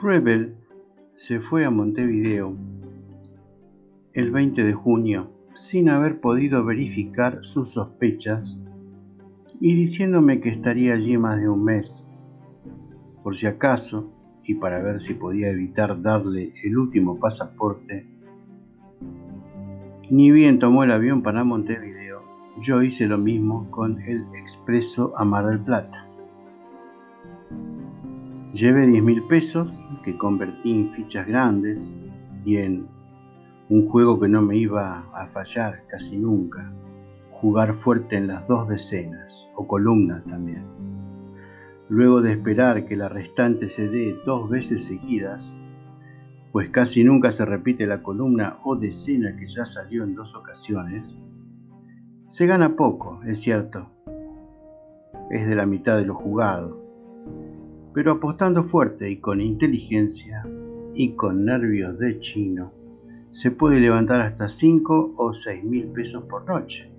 Frebel se fue a Montevideo el 20 de junio sin haber podido verificar sus sospechas y diciéndome que estaría allí más de un mes, por si acaso, y para ver si podía evitar darle el último pasaporte. Ni bien tomó el avión para Montevideo, yo hice lo mismo con el expreso a Mar del Plata. Llevé 10 mil pesos que convertí en fichas grandes y en un juego que no me iba a fallar casi nunca, jugar fuerte en las dos decenas o columnas también. Luego de esperar que la restante se dé dos veces seguidas, pues casi nunca se repite la columna o decena que ya salió en dos ocasiones, se gana poco, es cierto, es de la mitad de lo jugado, pero apostando fuerte y con inteligencia y con nervios de chino, se puede levantar hasta 5 o 6 mil pesos por noche.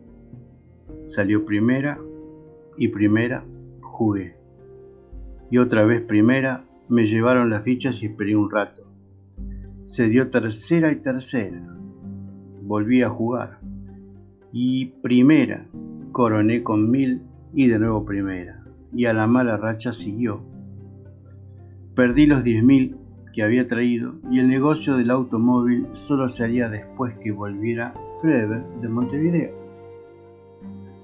Salió primera y primera, jugué. Y otra vez primera, me llevaron las fichas y esperé un rato. Se dio tercera y tercera. Volví a jugar. Y primera, coroné con mil y de nuevo primera. Y a la mala racha siguió Perdí los 10.000 que había traído y el negocio del automóvil solo se haría después que volviera Freber de Montevideo.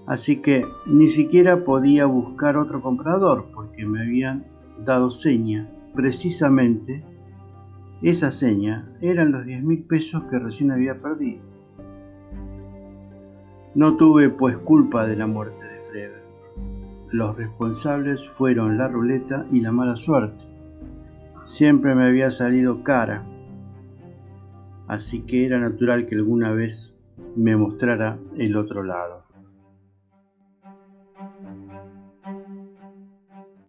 Así que ni siquiera podía buscar otro comprador porque me habían dado seña. Precisamente esa seña eran los 10.000 pesos que recién había perdido. No tuve pues culpa de la muerte de Freber. Los responsables fueron la ruleta y la mala suerte siempre me había salido cara, así que era natural que alguna vez me mostrara el otro lado.